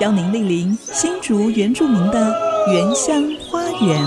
邀您莅临新竹原住民的原乡花园。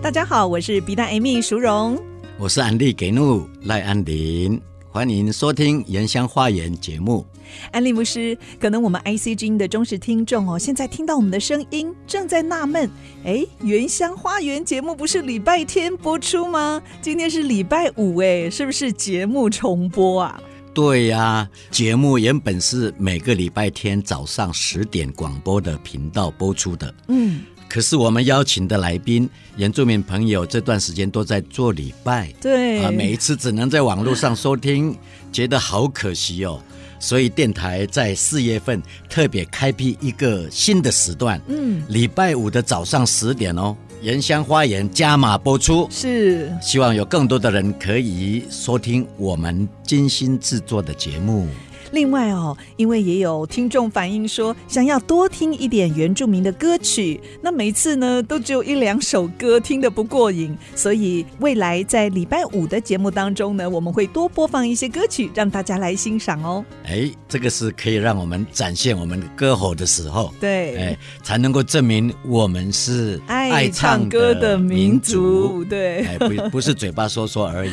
大家好，我是比大 Amy 淑荣，我是安利给怒赖安林，欢迎收听《原乡花园》节目。安利牧师，可能我们 IC 之音的忠实听众哦，现在听到我们的声音，正在纳闷：哎，《原乡花园》节目不是礼拜天播出吗？今天是礼拜五，哎，是不是节目重播啊？对呀、啊，节目原本是每个礼拜天早上十点广播的频道播出的。嗯。可是我们邀请的来宾，原住民朋友这段时间都在做礼拜，对。啊，每一次只能在网络上收听，觉得好可惜哦。所以电台在四月份特别开辟一个新的时段，嗯，礼拜五的早上十点哦，原乡花园加码播出，是。希望有更多的人可以收听我们精心制作的节目。另外哦，因为也有听众反映说，想要多听一点原住民的歌曲，那每次呢都只有一两首歌，听得不过瘾，所以未来在礼拜五的节目当中呢，我们会多播放一些歌曲，让大家来欣赏哦。哎，这个是可以让我们展现我们歌喉的时候，对，哎，才能够证明我们是爱唱歌的民族，对，哎，不不是嘴巴说说而已。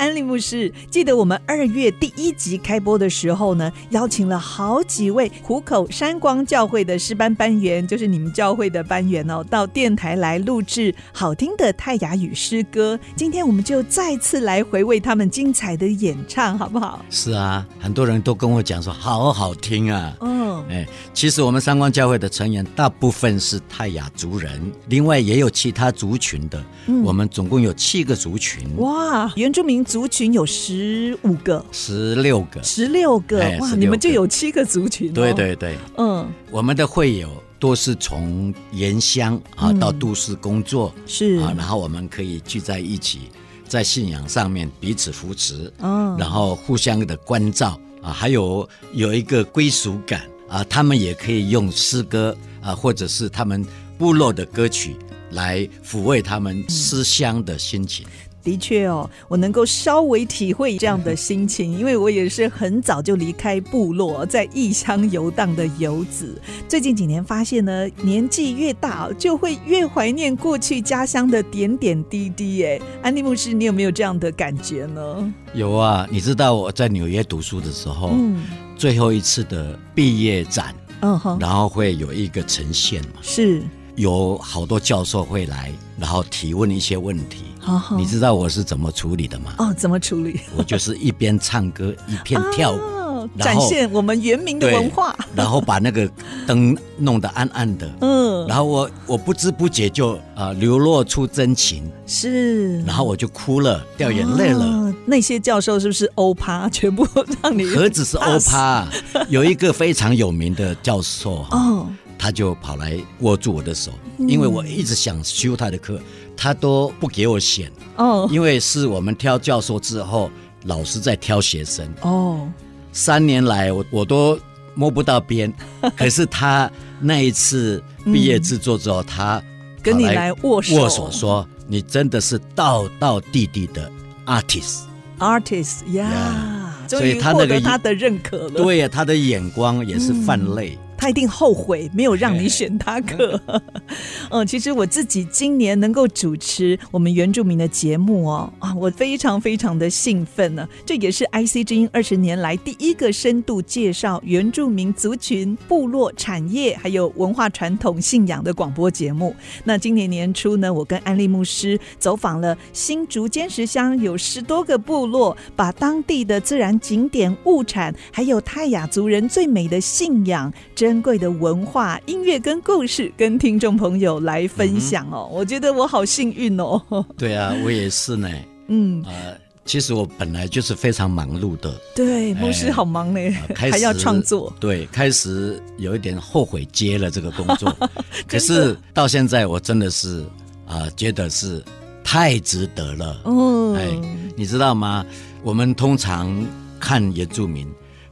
安利牧师，记得我们二月第一集开播的时候呢，邀请了好几位虎口山光教会的师班班员，就是你们教会的班员哦，到电台来录制好听的泰雅语诗歌。今天我们就再次来回味他们精彩的演唱，好不好？是啊，很多人都跟我讲说好好听啊。嗯，哎，其实我们山光教会的成员大部分是泰雅族人，另外也有其他族群的。嗯，我们总共有七个族群。哇，原住民。族群有十五个、十六个、十六个，哎、哇！你们就有七个族群、哦。对对对，嗯，我们的会友都是从原乡啊到都市工作，嗯、是。啊，然后我们可以聚在一起，在信仰上面彼此扶持，嗯，然后互相的关照啊，还有有一个归属感啊，他们也可以用诗歌啊，或者是他们部落的歌曲来抚慰他们思乡的心情。嗯的确哦，我能够稍微体会这样的心情，因为我也是很早就离开部落，在异乡游荡的游子。最近几年发现呢，年纪越大，就会越怀念过去家乡的点点滴滴。哎，安利牧师，你有没有这样的感觉呢？有啊，你知道我在纽约读书的时候，嗯，最后一次的毕业展，嗯哼，然后会有一个呈现嘛，是。有好多教授会来，然后提问一些问题。好好，你知道我是怎么处理的吗？哦，怎么处理？我就是一边唱歌一边跳舞，啊、展现我们原民的文化。然后把那个灯弄得暗暗的，嗯，然后我我不知不觉就啊、呃、流露出真情，是，然后我就哭了，掉眼泪了。啊、那些教授是不是欧趴？全部让你何止是欧趴？有一个非常有名的教授哦。他就跑来握住我的手，因为我一直想修他的课，他都不给我选哦。因为是我们挑教授之后，老师在挑学生哦。三年来我我都摸不到边，可是他那一次毕业制作之后，他跟你来握手，握手说：“你真的是道道地地的 artist，artist 呀。”所以他那个他的认可了，对呀，他的眼光也是泛泪。他一定后悔没有让你选他课。嗯，其实我自己今年能够主持我们原住民的节目哦，啊，我非常非常的兴奋呢。这也是 IC 之音二十年来第一个深度介绍原住民族群、部落产业还有文化传统信仰的广播节目。那今年年初呢，我跟安利牧师走访了新竹尖石乡，有十多个部落，把当地的自然景点、物产，还有泰雅族人最美的信仰，这珍贵的文化、音乐跟故事，跟听众朋友来分享哦。嗯、我觉得我好幸运哦。对啊，我也是呢。嗯，呃，其实我本来就是非常忙碌的。对，牧师好忙呢，呃、还要创作。对，开始有一点后悔接了这个工作，可是到现在我真的是啊、呃，觉得是太值得了。哦，哎，你知道吗？我们通常看原住民。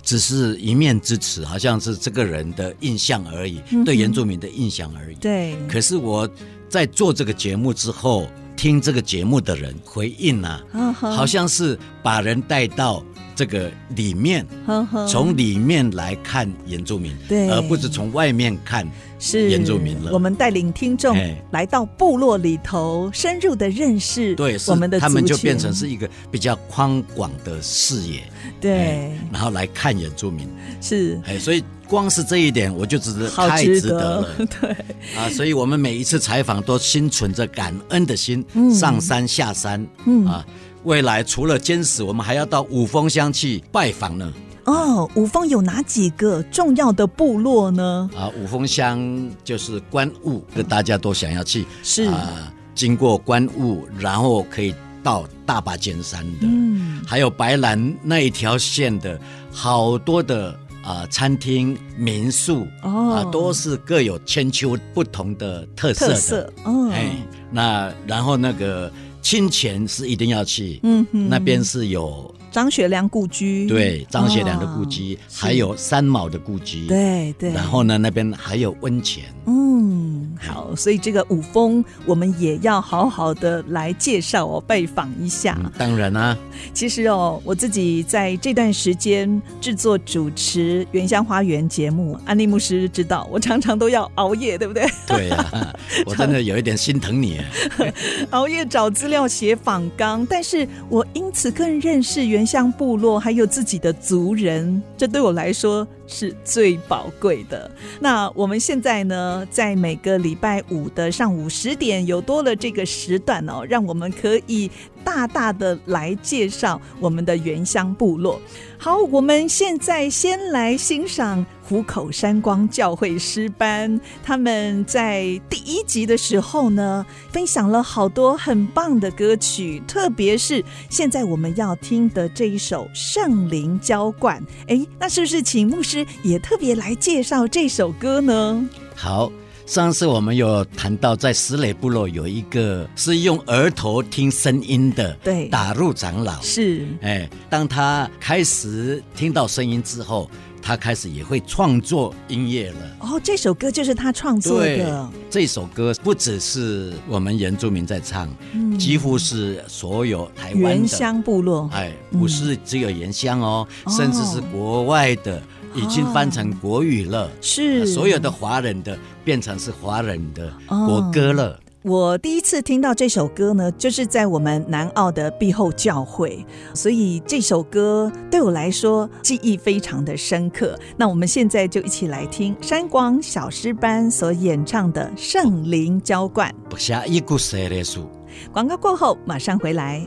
只是一面之词，好像是这个人的印象而已，嗯、对原住民的印象而已。对。可是我在做这个节目之后，听这个节目的人回应啊，哦、好像是把人带到这个里面，哦、从里面来看原住民，对，而不是从外面看。是原住民了，我们带领听众来到部落里头，深入的认识对我们的他们就变成是一个比较宽广的视野，对，然后来看原住民。是，哎，所以光是这一点，我就觉得太值得。了，对。啊，所以我们每一次采访都心存着感恩的心，上山下山，啊，未来除了尖石，我们还要到五峰乡去拜访呢。哦，五峰有哪几个重要的部落呢？啊，五峰乡就是观雾，这大家都想要去。是啊，经过观雾，然后可以到大霸尖山的。嗯，还有白兰那一条线的好多的啊餐厅民宿哦，啊都是各有千秋不同的特色的。特色哦，哎，那然后那个清泉是一定要去，嗯哼，那边是有。张学良故居，对，张学良的故居，哦、还有三毛的故居，对对。然后呢，那边还有温泉，嗯，好，所以这个五峰我们也要好好的来介绍哦，拜访一下。嗯、当然啦、啊，其实哦，我自己在这段时间制作主持《原乡花园》节目，安利牧师知道，我常常都要熬夜，对不对？对呀、啊，我真的有一点心疼你，熬夜找资料写访纲，但是我因此更认识原。原乡部落还有自己的族人，这对我来说是最宝贵的。那我们现在呢，在每个礼拜五的上午十点，有多了这个时段哦，让我们可以大大的来介绍我们的原乡部落。好，我们现在先来欣赏。湖口山光教会诗班，他们在第一集的时候呢，分享了好多很棒的歌曲，特别是现在我们要听的这一首《圣灵浇灌》。哎，那是不是请牧师也特别来介绍这首歌呢？好，上次我们有谈到，在石磊部落有一个是用额头听声音的，对，打入长老是，哎，当他开始听到声音之后。他开始也会创作音乐了。哦，这首歌就是他创作的。这首歌不只是我们原住民在唱，嗯、几乎是所有台湾的原乡部落。哎，不是只有原乡哦，嗯、甚至是国外的，哦、已经翻成国语了。是，所有的华人的变成是华人的国歌了。哦我第一次听到这首歌呢，就是在我们南澳的庇后教会，所以这首歌对我来说记忆非常的深刻。那我们现在就一起来听山光小诗班所演唱的《圣灵浇灌》。广告过后马上回来。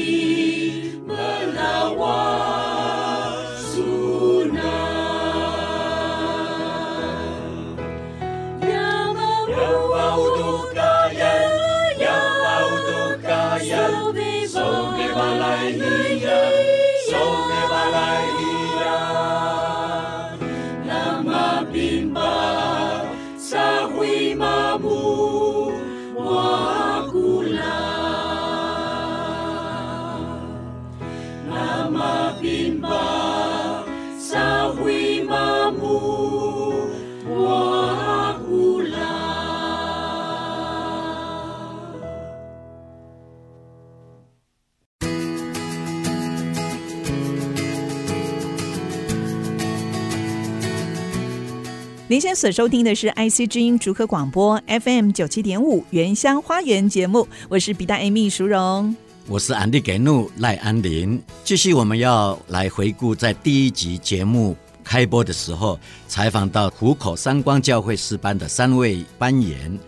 您现在所收听的是 IC 之音竹科广播 FM 九七点五原乡花园节目，我是比大 Amy 淑荣，我是安迪给怒赖安林。继续我们要来回顾在第一集节目开播的时候，采访到湖口三光教会诗班的三位班员，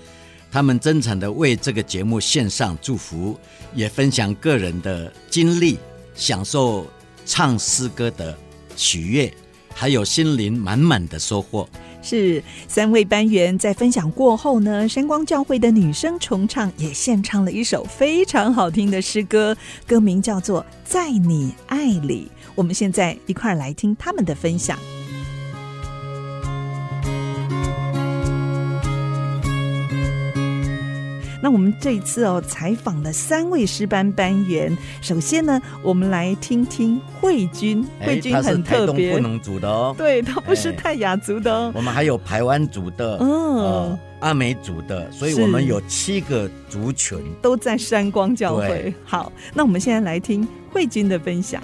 他们真诚的为这个节目献上祝福，也分享个人的经历，享受唱诗歌的喜悦，还有心灵满满的收获。是三位班员在分享过后呢，山光教会的女生重唱也献唱了一首非常好听的诗歌，歌名叫做《在你爱里》。我们现在一块儿来听他们的分享。那我们这一次哦，采访了三位师班班员。首先呢，我们来听听慧君。慧君很特别，他是台东族的哦。对，他不是泰雅族的哦。我们还有台湾族的，嗯、呃，阿美族的，所以我们有七个族群都在山光教会。好，那我们现在来听慧君的分享。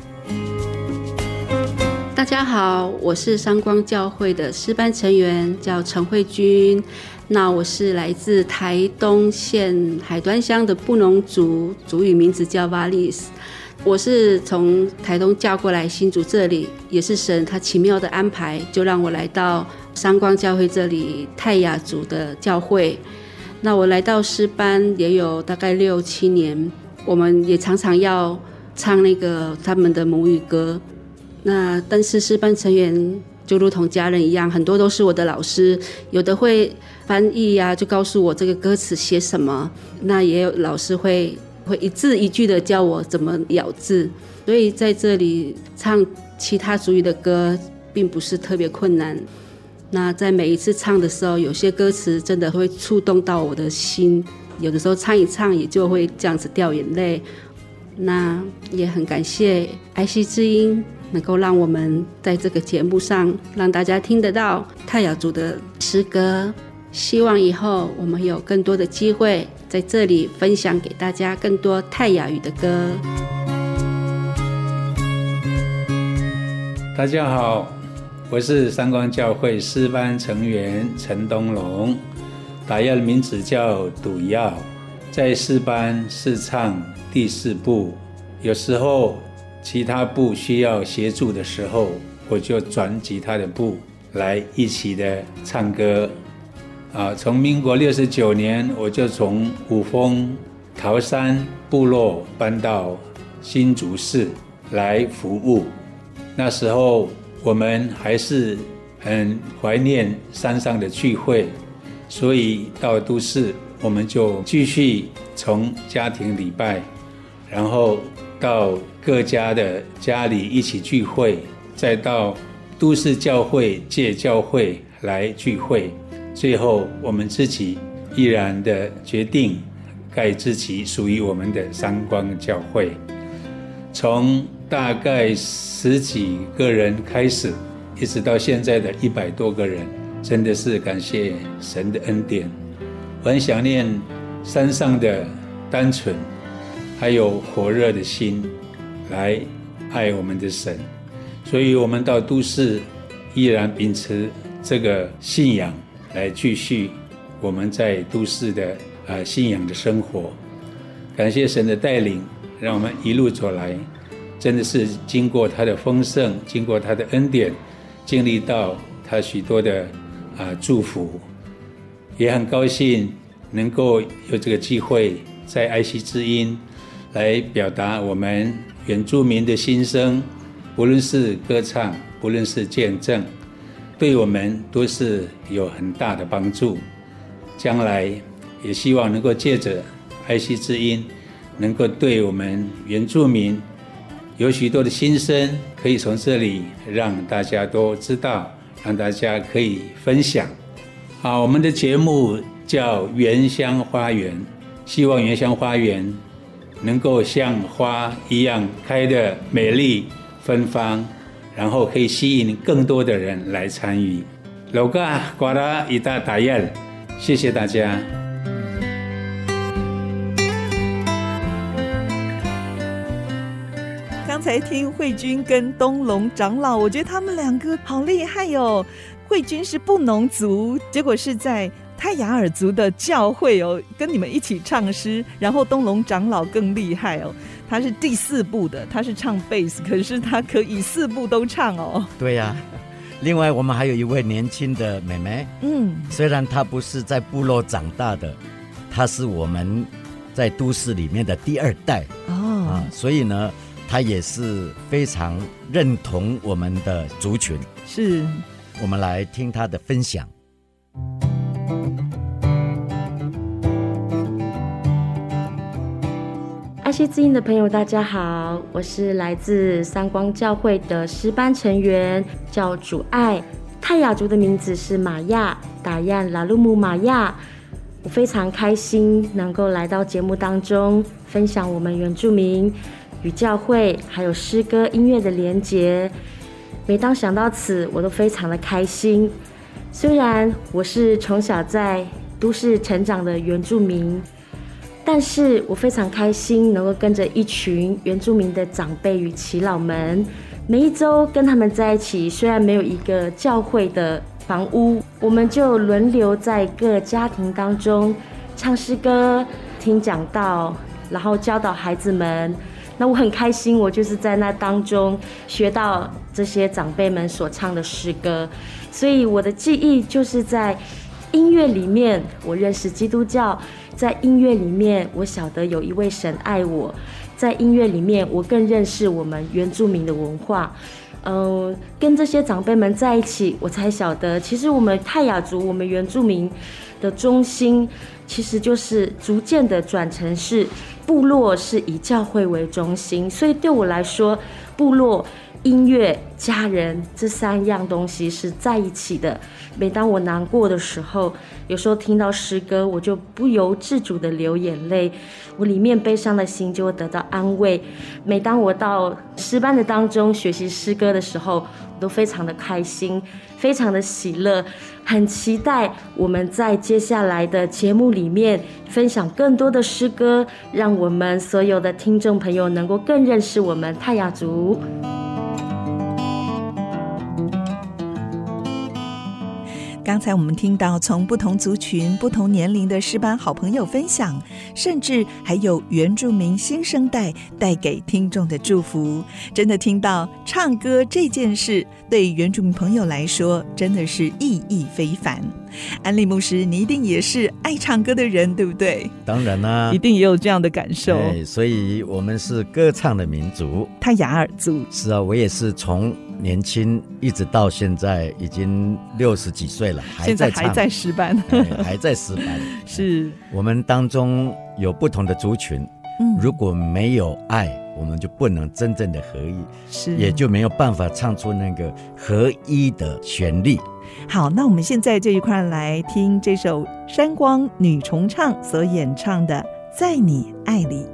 大家好，我是三光教会的师班成员，叫陈慧君。那我是来自台东县海端乡的布农族，族语名字叫瓦利斯。我是从台东嫁过来新竹这里，也是神他奇妙的安排，就让我来到三光教会这里泰雅族的教会。那我来到诗班也有大概六七年，我们也常常要唱那个他们的母语歌。那但是诗班成员就如同家人一样，很多都是我的老师，有的会。翻译呀、就告诉我这个歌词写什么。那也有老师会会一字一句的教我怎么咬字，所以在这里唱其他族语的歌并不是特别困难。那在每一次唱的时候，有些歌词真的会触动到我的心，有的时候唱一唱也就会这样子掉眼泪。那也很感谢爱惜之音能够让我们在这个节目上让大家听得到泰雅族的诗歌。希望以后我们有更多的机会在这里分享给大家更多泰雅语的歌。大家好，我是三光教会诗班成员陈东龙，打药的名字叫赌药，在诗班是唱第四部，有时候其他部需要协助的时候，我就转吉他的部来一起的唱歌。啊，从民国六十九年，我就从五峰桃山部落搬到新竹市来服务。那时候我们还是很怀念山上的聚会，所以到都市我们就继续从家庭礼拜，然后到各家的家里一起聚会，再到都市教会借教会来聚会，最后我们自己毅然的决定盖自己属于我们的三光教会，从。大概十几个人开始，一直到现在的一百多个人，真的是感谢神的恩典。我很想念山上的单纯，还有火热的心，来爱我们的神。所以，我们到都市依然秉持这个信仰，来继续我们在都市的啊信仰的生活。感谢神的带领，让我们一路走来。真的是经过他的丰盛，经过他的恩典，经历到他许多的啊祝福，也很高兴能够有这个机会在爱惜之音来表达我们原住民的心声，不论是歌唱，不论是见证，对我们都是有很大的帮助。将来也希望能够借着爱惜之音，能够对我们原住民。有许多的心声可以从这里让大家都知道，让大家可以分享。好，我们的节目叫《原乡花园》，希望原乡花园能够像花一样开得美丽芬芳，然后可以吸引更多的人来参与。老嘎瓜拉一大打雁，谢谢大家。刚才听慧君跟东龙长老，我觉得他们两个好厉害哦。慧君是布农族，结果是在泰雅尔族的教会哦，跟你们一起唱诗。然后东龙长老更厉害哦，他是第四部的，他是唱贝斯，可是他可以四部都唱哦。对呀、啊，另外我们还有一位年轻的妹妹，嗯，虽然她不是在部落长大的，她是我们在都市里面的第二代哦，啊，所以呢。她也是非常认同我们的族群，是，我们来听她的分享。爱惜之音的朋友，大家好，我是来自三光教会的诗班成员，叫主爱，泰雅族的名字是玛亚，打雁拉鲁姆玛亚。我非常开心能够来到节目当中，分享我们原住民。与教会还有诗歌音乐的连结，每当想到此，我都非常的开心。虽然我是从小在都市成长的原住民，但是我非常开心能够跟着一群原住民的长辈与耆老们，每一周跟他们在一起。虽然没有一个教会的房屋，我们就轮流在各家庭当中唱诗歌、听讲道，然后教导孩子们。那我很开心，我就是在那当中学到这些长辈们所唱的诗歌，所以我的记忆就是在音乐里面，我认识基督教，在音乐里面，我晓得有一位神爱我，在音乐里面，我更认识我们原住民的文化。嗯，跟这些长辈们在一起，我才晓得，其实我们泰雅族，我们原住民的中心，其实就是逐渐的转成是。部落是以教会为中心，所以对我来说，部落、音乐、家人这三样东西是在一起的。每当我难过的时候，有时候听到诗歌，我就不由自主的流眼泪，我里面悲伤的心就会得到安慰。每当我到诗班的当中学习诗歌的时候，我都非常的开心，非常的喜乐。很期待我们在接下来的节目里面分享更多的诗歌，让我们所有的听众朋友能够更认识我们泰雅族。刚才我们听到从不同族群、不同年龄的诗班好朋友分享，甚至还有原住民新生代带给听众的祝福，真的听到唱歌这件事对原住民朋友来说真的是意义非凡。安利牧师，你一定也是爱唱歌的人，对不对？当然啦、啊，一定也有这样的感受。对，所以我们是歌唱的民族，泰雅尔族。是啊，我也是从年轻，一直到现在已经六十几岁了，还在唱，还在诗班，还在诗班。是我们当中有不同的族群，嗯，如果没有爱，我们就不能真正的合一，是也就没有办法唱出那个合一的旋律。好，那我们现在就一块来听这首山光女重唱所演唱的《在你爱里》。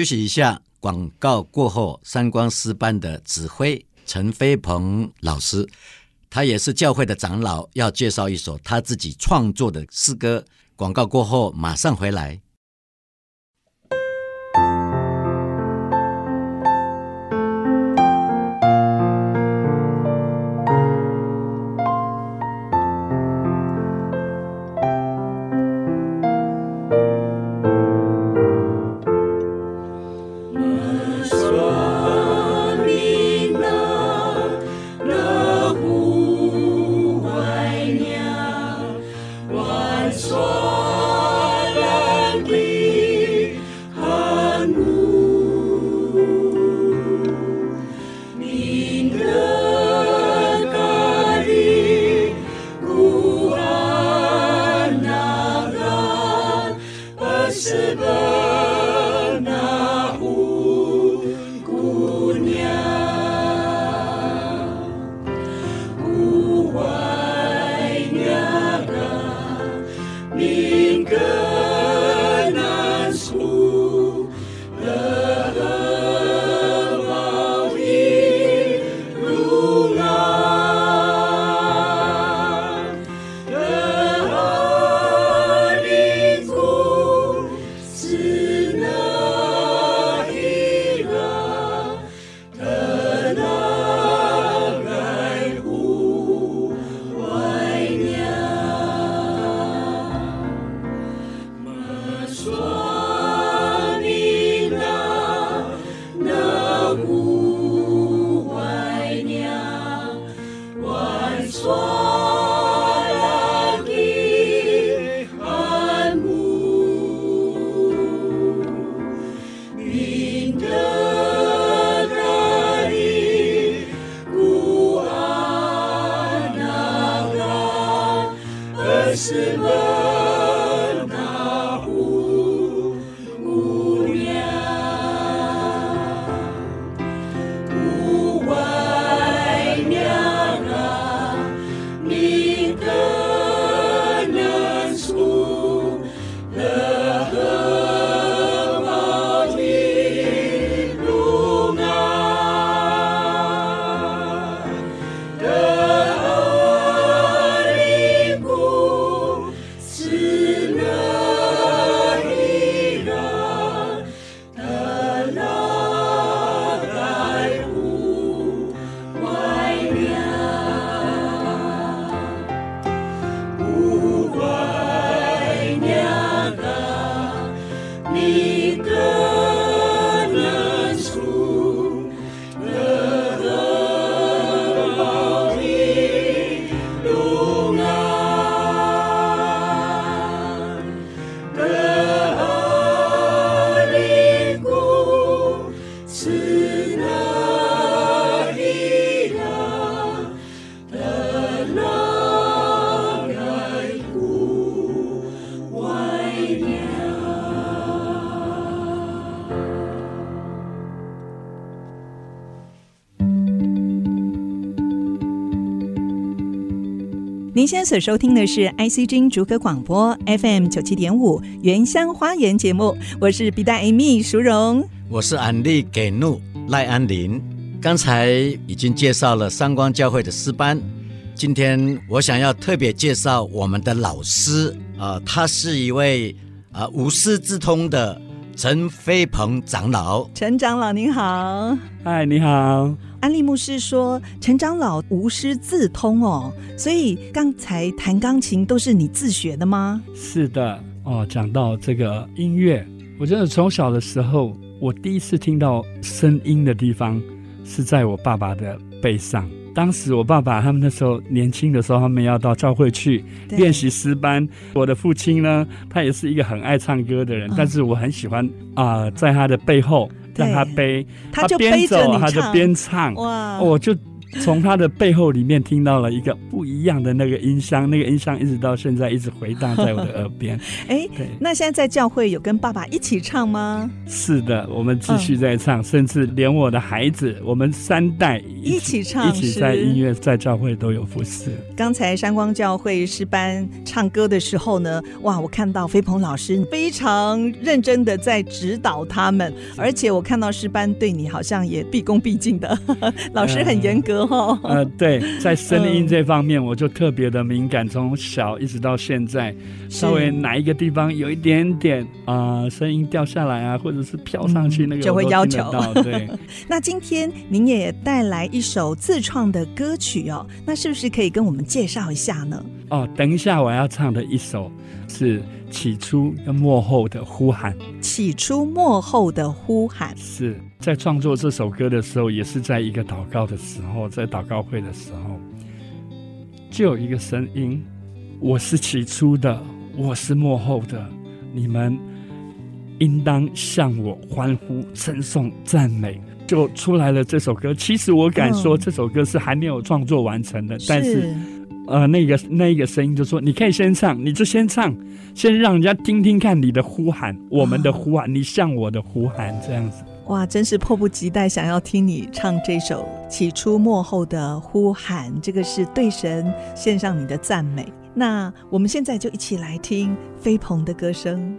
休息一下，广告过后，三光诗班的指挥陈飞鹏老师，他也是教会的长老，要介绍一首他自己创作的诗歌。广告过后，马上回来。现在所收听的是 ICG 竹科广播 FM 九七点五原乡花园节目，我是 B 大 Amy 淑荣，我是安利给怒赖安林。刚才已经介绍了三光教会的诗班，今天我想要特别介绍我们的老师啊、呃，他是一位啊、呃、无师自通的陈飞鹏长老。陈长老您好，嗨，你好。安利牧师说：“陈长老无师自通哦，所以刚才弹钢琴都是你自学的吗？”是的哦。讲到这个音乐，我真的从小的时候，我第一次听到声音的地方是在我爸爸的背上。当时我爸爸他们那时候年轻的时候，他们要到教会去练习诗班。我的父亲呢，他也是一个很爱唱歌的人，嗯、但是我很喜欢啊、呃，在他的背后。让他背，他就边走他就边唱，哇！我就。从他的背后里面听到了一个不一样的那个音箱，那个音箱一直到现在一直回荡在我的耳边。哎，对，那现在在教会有跟爸爸一起唱吗？是的，我们继续在唱，嗯、甚至连我的孩子，我们三代一起，一起唱，一起在音乐在教会都有服侍。刚才山光教会诗班唱歌的时候呢，哇，我看到飞鹏老师非常认真的在指导他们，而且我看到诗班对你好像也毕恭毕敬的，老师很严格。呃，对，在 声音这方面，我就特别的敏感，从小一直到现在，稍微哪一个地方有一点点啊，呃，声音掉下来啊，或者是飘上去，那个，嗯，就会要求。对，那今天您也带来一首自创的歌曲哦，那是不是可以跟我们介绍一下呢？哦，等一下我要唱的一首是。起初跟末后的呼喊，起初末后的呼喊，是在创作这首歌的时候，也是在一个祷告的时候，在祷告会的时候，就有一个声音：我是起初的，我是幕后的，你们应当向我欢呼、称颂、赞美，就出来了。这首歌，其实我敢说，这首歌是还没有创作完成的，嗯、但是。呃，那个那一个声音就说：“你可以先唱，你就先唱，先让人家听听看你的呼喊，我们的呼喊，你向我的呼喊这样子。”哇，真是迫不及待想要听你唱这首起初末后的呼喊，这个是对神献上你的赞美。那我们现在就一起来听飞鹏的歌声。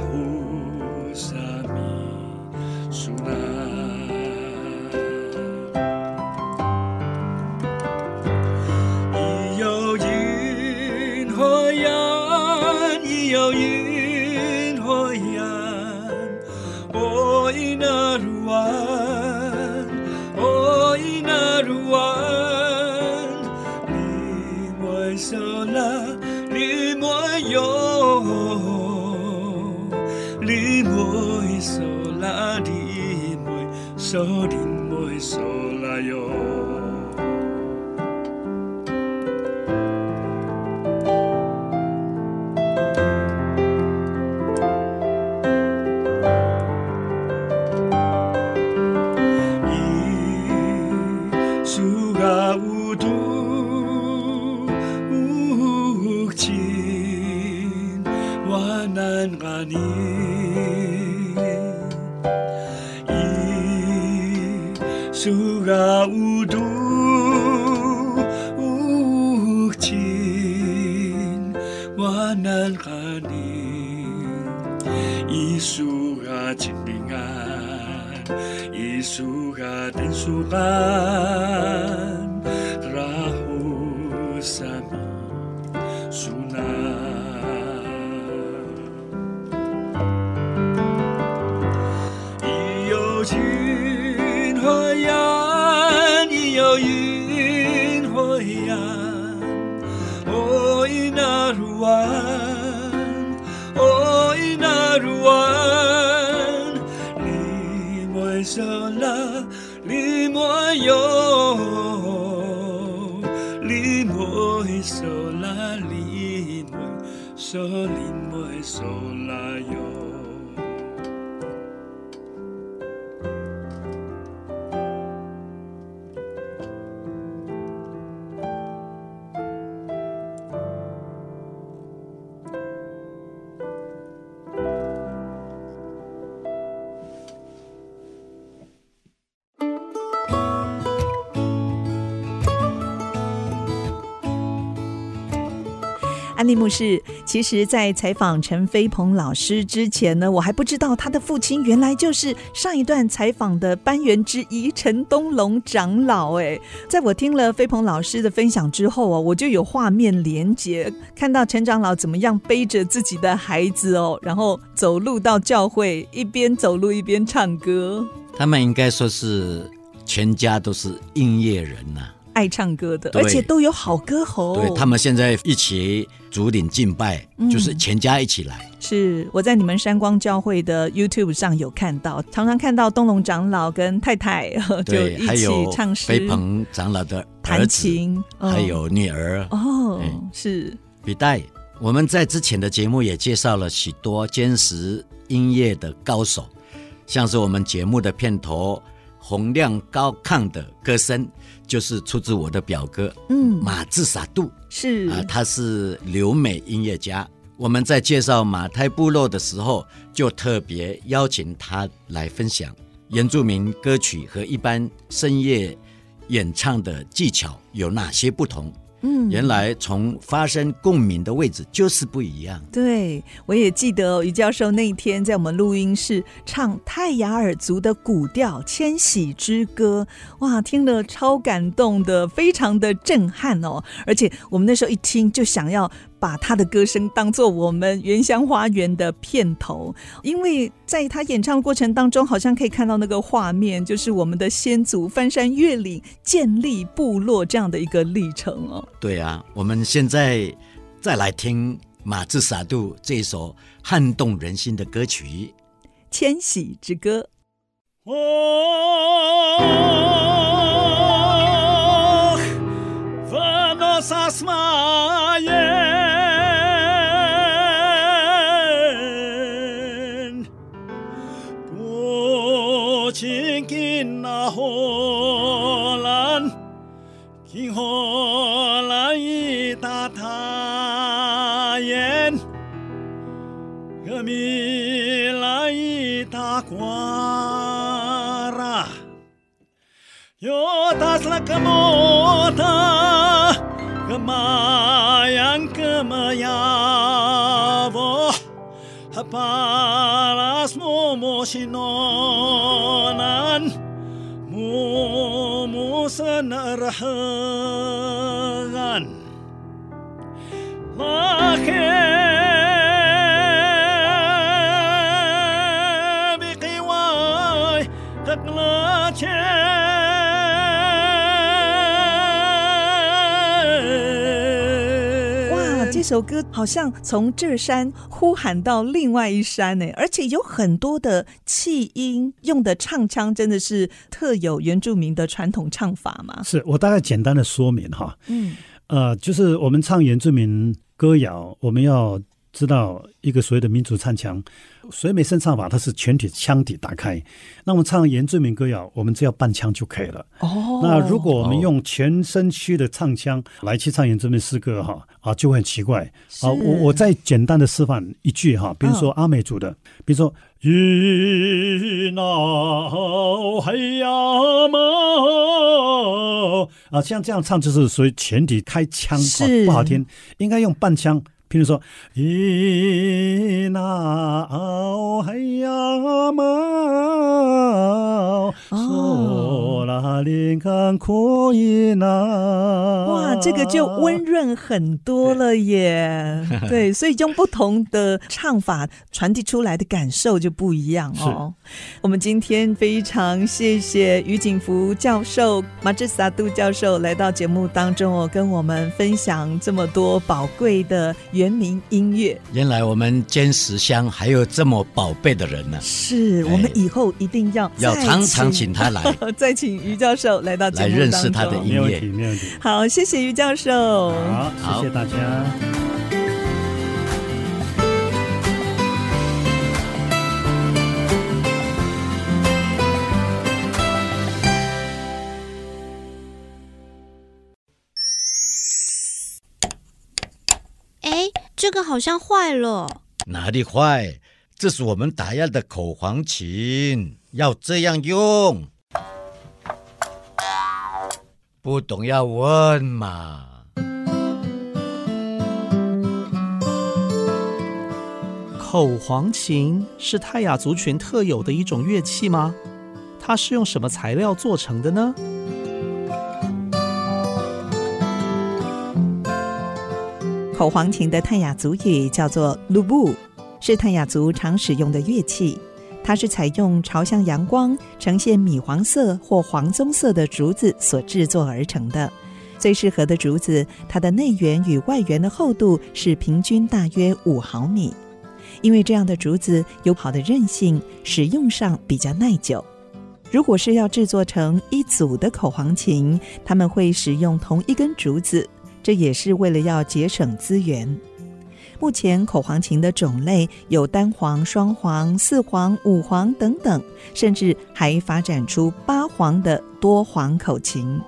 无情，我能爱你，一束啊情定爱，一束啊等数爱。安利牧师，其实，在采访陈飞鹏老师之前呢，我还不知道他的父亲原来就是上一段采访的班员之一陈东龙长老。哎，在我听了飞鹏老师的分享之后啊，我就有画面连结，看到陈长老怎么样背着自己的孩子哦，然后走路到教会，一边走路一边唱歌。他们应该说是全家都是音乐人呐、爱唱歌的，而且都有好歌喉。对，他们现在一起主领敬拜，嗯，就是全家一起来。是我在你们山光教会的 YouTube 上有看到，常常看到东龙长老跟太太 就一起唱诗。飞鹏长老的弹琴，还有女儿。哦，是笔袋。我们在之前的节目也介绍了许多坚实音乐的高手，像是我们节目的片头洪亮高亢的歌声。就是出自我的表哥，嗯，马志傻杜是啊，他是留美音乐家。我们在介绍马太部落的时候，就特别邀请他来分享原住民歌曲和一般深夜演唱的技巧有哪些不同。嗯，原来从发生共鸣的位置就是不一样。对，我也记得于教授那一天在我们录音室唱泰雅尔族的古调《迁徙之歌》，哇，听了超感动的，非常的震撼哦。而且我们那时候一听就想要。把他的歌声当做我们原乡花园的片头。因为在他演唱过程当中好像可以看到那个画面就是我们的先祖翻山越岭建立部落这样的一个历程哦。对啊我们现在再来听马志傻度这一首撼动人心的歌曲迁徙之歌。哦 acquara. Iotas la camota, kemayan kemayavo, hapalas momo shinonan, momo sanarahan. Lakhe 首歌好像从这山呼喊到另外一山呢，而且有很多的气音，用的唱腔真的是特有原住民的传统唱法嘛？是我大概简单的说明哈，嗯，呃，就是我们唱原住民歌谣，我们要知道一个所谓的民族唱腔。水美声唱法，它是全体腔体打开。那我们唱原住民歌谣，我们只要半腔就可以了。哦。那如果我们用全身区的唱腔来去唱原住民诗歌，哈啊，就会很奇怪。啊，我我再简单的示范一句哈，比如说阿美族的，比如说云南海呀嘛啊，像这样唱就是属于全体开腔，不好听，应该用半腔。譬如说，咿那奥海呀嘛，索拉林干可以那。哇，这个就温润很多了耶。对，所以用不同的唱法传递出来的感受就不一样哦。我们今天非常谢谢于景福教授、马志萨杜教授来到节目当中哦，跟我们分享这么多宝贵的。原民音乐，原来我们坚石乡还有这么宝贝的人呢！是我们以后一定要要常常请他来，再请于教授来到来认识他的音乐。没问题，没问题。好，谢谢于教授。好，谢谢大家。这个好像坏了，哪里坏？这是我们打样的口簧琴，要这样用。不懂要问嘛。口簧琴是泰雅族群特有的一种乐器吗？它是用什么材料做成的呢？口簧琴的泰雅族语叫做“鲁布”，是泰雅族常使用的乐器。它是采用朝向阳光、呈现米黄色或黄棕色的竹子所制作而成的。最适合的竹子，它的内缘与外缘的厚度是平均大约五毫米。因为这样的竹子有好的韧性，使用上比较耐久。如果是要制作成一组的口簧琴，他们会使用同一根竹子。这也是为了要节省资源。目前口簧琴的种类有单簧、双簧、四簧、五簧等等，甚至还发展出八簧的多簧口琴。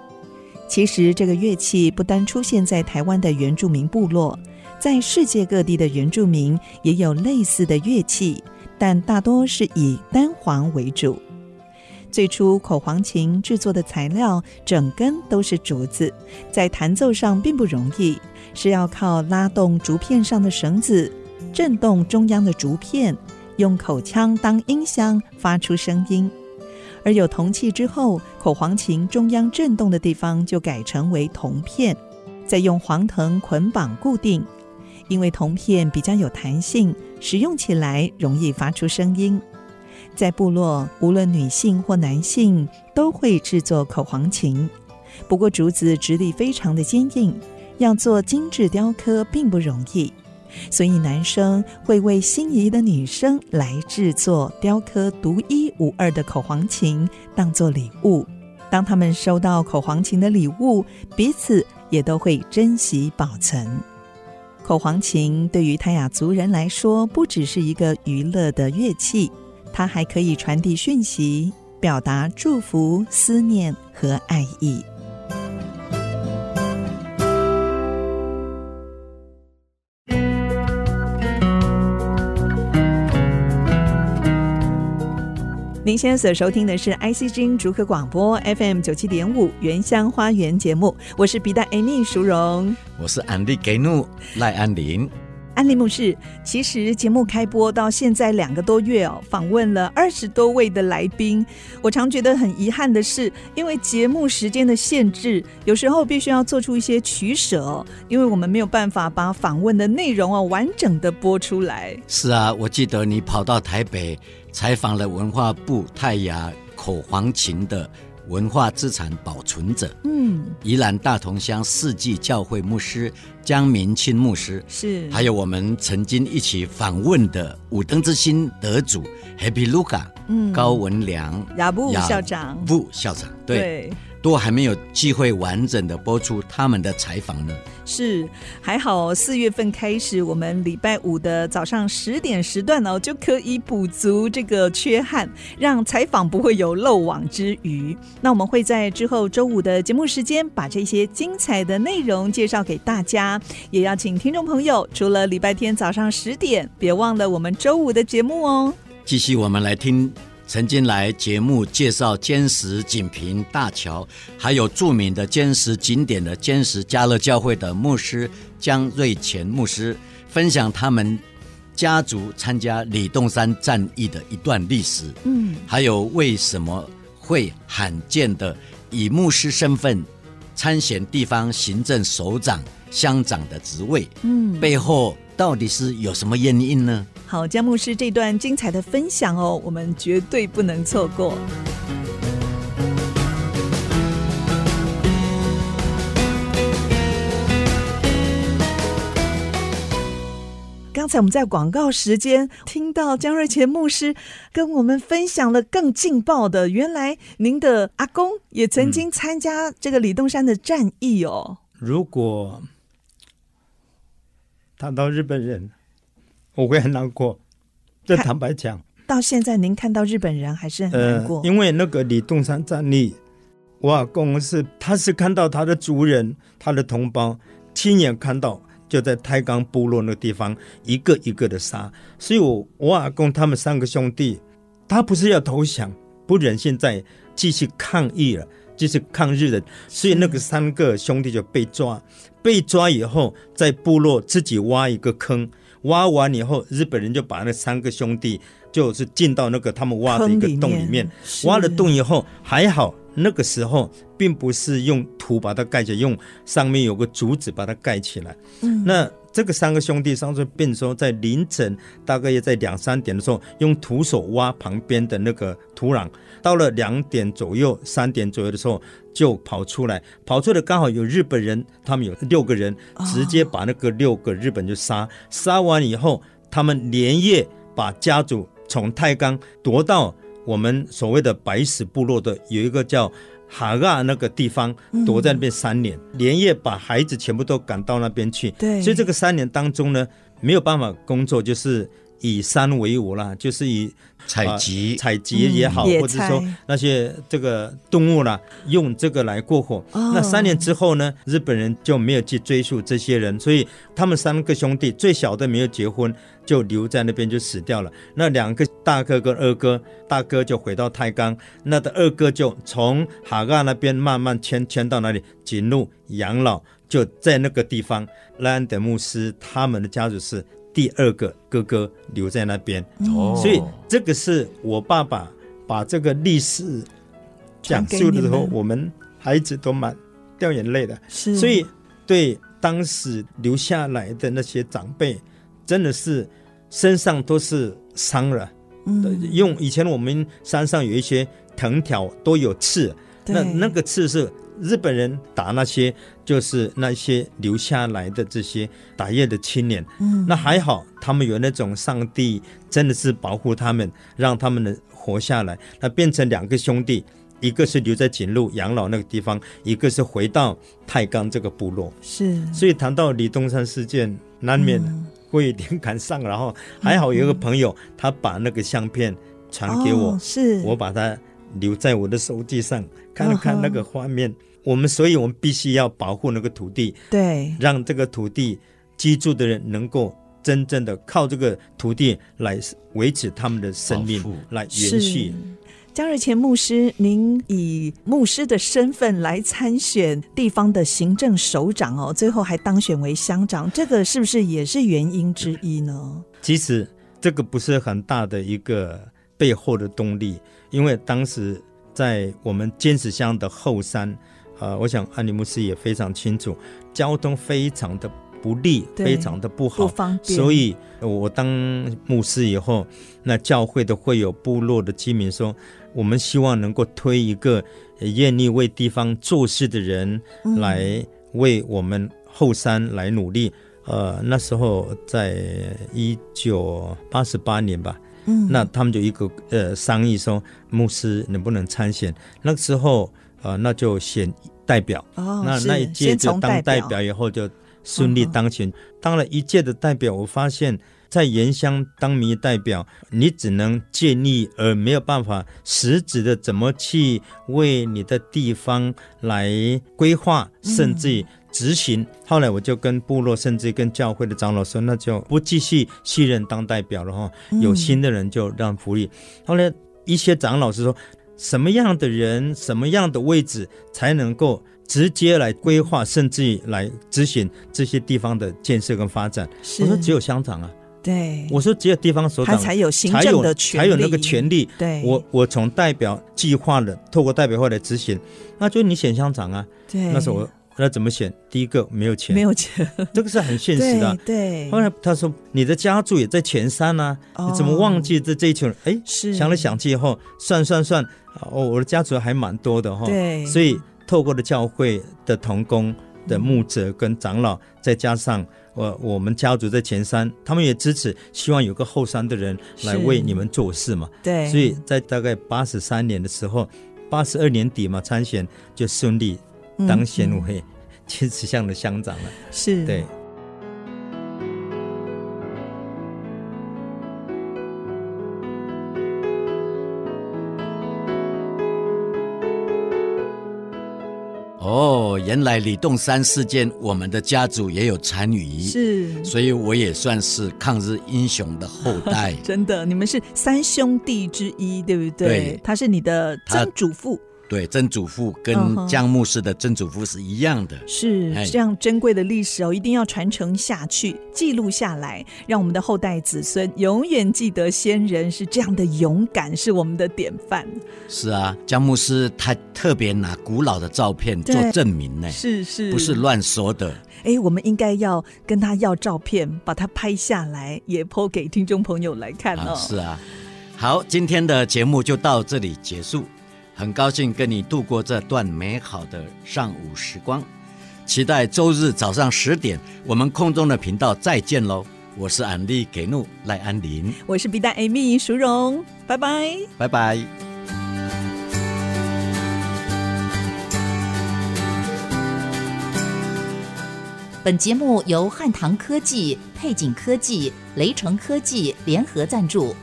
其实这个乐器不单出现在台湾的原住民部落，在世界各地的原住民也有类似的乐器，但大多是以单簧为主。最初口簧琴制作的材料整根都是竹子，在弹奏上并不容易，是要靠拉动竹片上的绳子，震动中央的竹片，用口腔当音箱发出声音。而有铜器之后，口簧琴中央震动的地方就改成为铜片，再用黄藤捆绑固定，因为铜片比较有弹性，使用起来容易发出声音。在部落，无论女性或男性都会制作口簧琴。不过竹子质地非常的坚硬，要做精致雕刻并不容易，所以男生会为心仪的女生来制作雕刻独一无二的口簧琴，当做礼物。当他们收到口簧琴的礼物，彼此也都会珍惜保存。口簧琴对于泰雅族人来说，不只是一个娱乐的乐器。它还可以传递讯息，表达祝福、思念和爱意。您现在所收听的是 IC 之音竹科广播 FM 九七点五原乡花园节目，我是比达 Amy 淑荣，我是安迪给怒赖安林。安利牧师，其实节目开播到现在两个多月哦，访问了二十多位的来宾。我常觉得很遗憾的是，因为节目时间的限制，有时候必须要做出一些取舍哦，因为我们没有办法把访问的内容哦完整的播出来。是啊，我记得你跑到台北采访了文化部泰雅口簧琴的文化资产保存者，嗯，宜兰大同乡世纪教会牧师江明清牧师是，还有我们曾经一起访问的五灯之星得主 Happy Luca，嗯，高文良亚布校长，布校长，对。对都还没有机会完整的播出他们的采访呢。是，还好四月份开始，我们礼拜五的早上十点时段哦，就可以补足这个缺憾，让采访不会有漏网之鱼。那我们会在之后周五的节目时间，把这些精彩的内容介绍给大家。也邀请听众朋友，除了礼拜天早上十点，别忘了我们周五的节目哦。继续，我们来听。曾经来节目介绍坚石锦屏大桥，还有著名的坚石景点的坚石加勒教会的牧师江瑞前牧师，分享他们家族参加李洞山战役的一段历史。嗯，还有为什么会罕见的以牧师身份参选地方行政首长、乡长的职位？嗯，背后到底是有什么原因呢？好，江牧师这段精彩的分享哦，我们绝对不能错过。刚才我们在广告时间听到江瑞前牧师跟我们分享了更劲爆的，原来您的阿公也曾经参加这个李东山的战役哦。如果谈到日本人。我会很难过，这坦白讲，到现在您看到日本人还是很难过。呃，因为那个李洞山战役，我阿公是他是看到他的族人、他的同胞亲眼看到，就在太钢部落那个地方一个一个的杀，所以我我阿公他们三个兄弟，他不是要投降，不忍心再继续抗议了，继续抗日的，所以那个三个兄弟就被抓，被抓以后在部落自己挖一个坑。挖完以后，日本人就把那三个兄弟就是进到那个他们挖的一个洞里面。挖了洞以后，还好那个时候并不是用土把它盖起来，用上面有个竹子把它盖起来。嗯，那这个三个兄弟上次变说，在凌晨大概也在两三点的时候，用徒手挖旁边的那个土壤。到了两点左右、三点左右的时候，就跑出来，跑出来刚好有日本人，他们有六个人，直接把那个六个日本就杀，杀完以后，他们连夜把家族从太钢夺到我们所谓的白石部落的有一个叫哈嘎那个地方，躲在那边三年，连夜把孩子全部都赶到那边去。对，所以这个三年当中呢，没有办法工作，就是。以山为伍啦，就是以采集、采集也好，或者说那些这个动物啦，用这个来过活。那三年之后呢，日本人就没有去追溯这些人，所以他们三个兄弟最小的没有结婚，就留在那边就死掉了。那两个大哥跟二哥，大哥就回到太冈，那的二哥就从哈嘎那边慢慢迁迁到那里，锦路养老，就在那个地方。莱安德牧师他们的家族是。第二个哥哥留在那边，哦，所以这个是我爸爸把这个历史讲述的时候，我们孩子都蛮掉眼泪的。是，所以对当时留下来的那些长辈，真的是身上都是伤了。嗯，用以前我们山上有一些藤条都有刺，那那个刺是。日本人打那些，就是那些留下来的这些打猎的青年，嗯，那还好，他们有那种上帝真的是保护他们，让他们能活下来。那变成两个兄弟，一个是留在锦路养老那个地方，一个是回到太钢这个部落。是，所以谈到李东山事件，难免会有点感伤。然后还好有一个朋友，他把那个相片传给我，是我把它留在我的手机上。看了看那个画面，哦、我们所以，我们必须要保护那个土地，对，让这个土地居住的人能够真正的靠这个土地来维持他们的生命，来延续。江日前牧师，您以牧师的身份来参选地方的行政首长哦，最后还当选为乡长，这个是不是也是原因之一呢？其实这个不是很大的一个背后的动力，因为当时。在我们尖石乡的后山，啊、呃，我想安尼牧师也非常清楚，交通非常的不利，非常的不好，不方便。所以，我当牧师以后，那教会的会有部落的居民说，我们希望能够推一个愿意为地方做事的人来为我们后山来努力。呃，那时候在一九八十八年吧，嗯，那他们就一个呃商议说，牧师能不能参选？那个时候呃，那就选代表，哦，那那一届就当代表以后就顺利当选。当了一届的代表，我发现，在原乡当民意代表，你只能建议，而没有办法实质的怎么去为你的地方来规划，甚至。执行，后来我就跟部落，甚至跟教会的长老说，那就不继续续任当代表了哈。有新的人就让福利。后来一些长老是说，什么样的人，什么样的位置才能够直接来规划，甚至来执行这些地方的建设跟发展？我说只有乡长啊。对，我说只有地方首长才有行政的权才有那个权利。对，我我从代表计划的，透过代表会来执行，那就你选乡长啊。对，那时候我。那怎么选？第一个没有钱，没有钱，这个是很现实的啊。对。对，后来他说：“你的家族也在前山呢，啊，哦，你怎么忘记这这一群人？”哎，是想来想去以后，算算算，哦，我的家族还蛮多的哈。对。所以透过了教会的童工的牧者跟长老，再加上我我们家族在前山，他们也支持，希望有个后山的人来为你们做事嘛。对。所以在大概八十三年的时候，八十二年底嘛参选就顺利。当县委金池乡的乡长了，是对。哦，原来李栋山事件，我们的家族也有参与，是，所以我也算是抗日英雄的后代。真的，你们是三兄弟之一，对不对？对，他是你的曾祖父。对，曾祖父跟江牧师的曾祖父是一样的，是这样珍贵的历史哦，一定要传承下去，记录下来，让我们的后代子孙永远记得先人是这样的勇敢，是我们的典范。是啊，江牧师他特别拿古老的照片做证明呢，是是，不是乱说的。哎，我们应该要跟他要照片，把它拍下来，也 po 给听众朋友来看哦。啊是啊，好，今天的节目就到这里结束。很高兴跟你度过这段美好的上午时光，期待周日早上十点我们空中的频道再见喽！我是安利给怒赖安林，我是 B 站 Amy 淑荣，拜拜，拜拜。本节目由汉唐科技、配景科技、雷城科技联合赞助，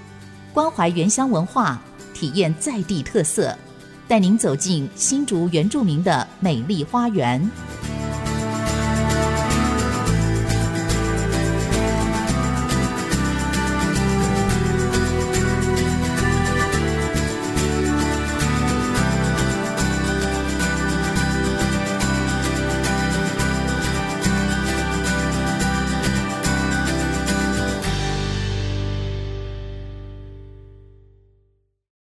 关怀原乡文化，体验在地特色。带您走进新竹原住民的美丽花园。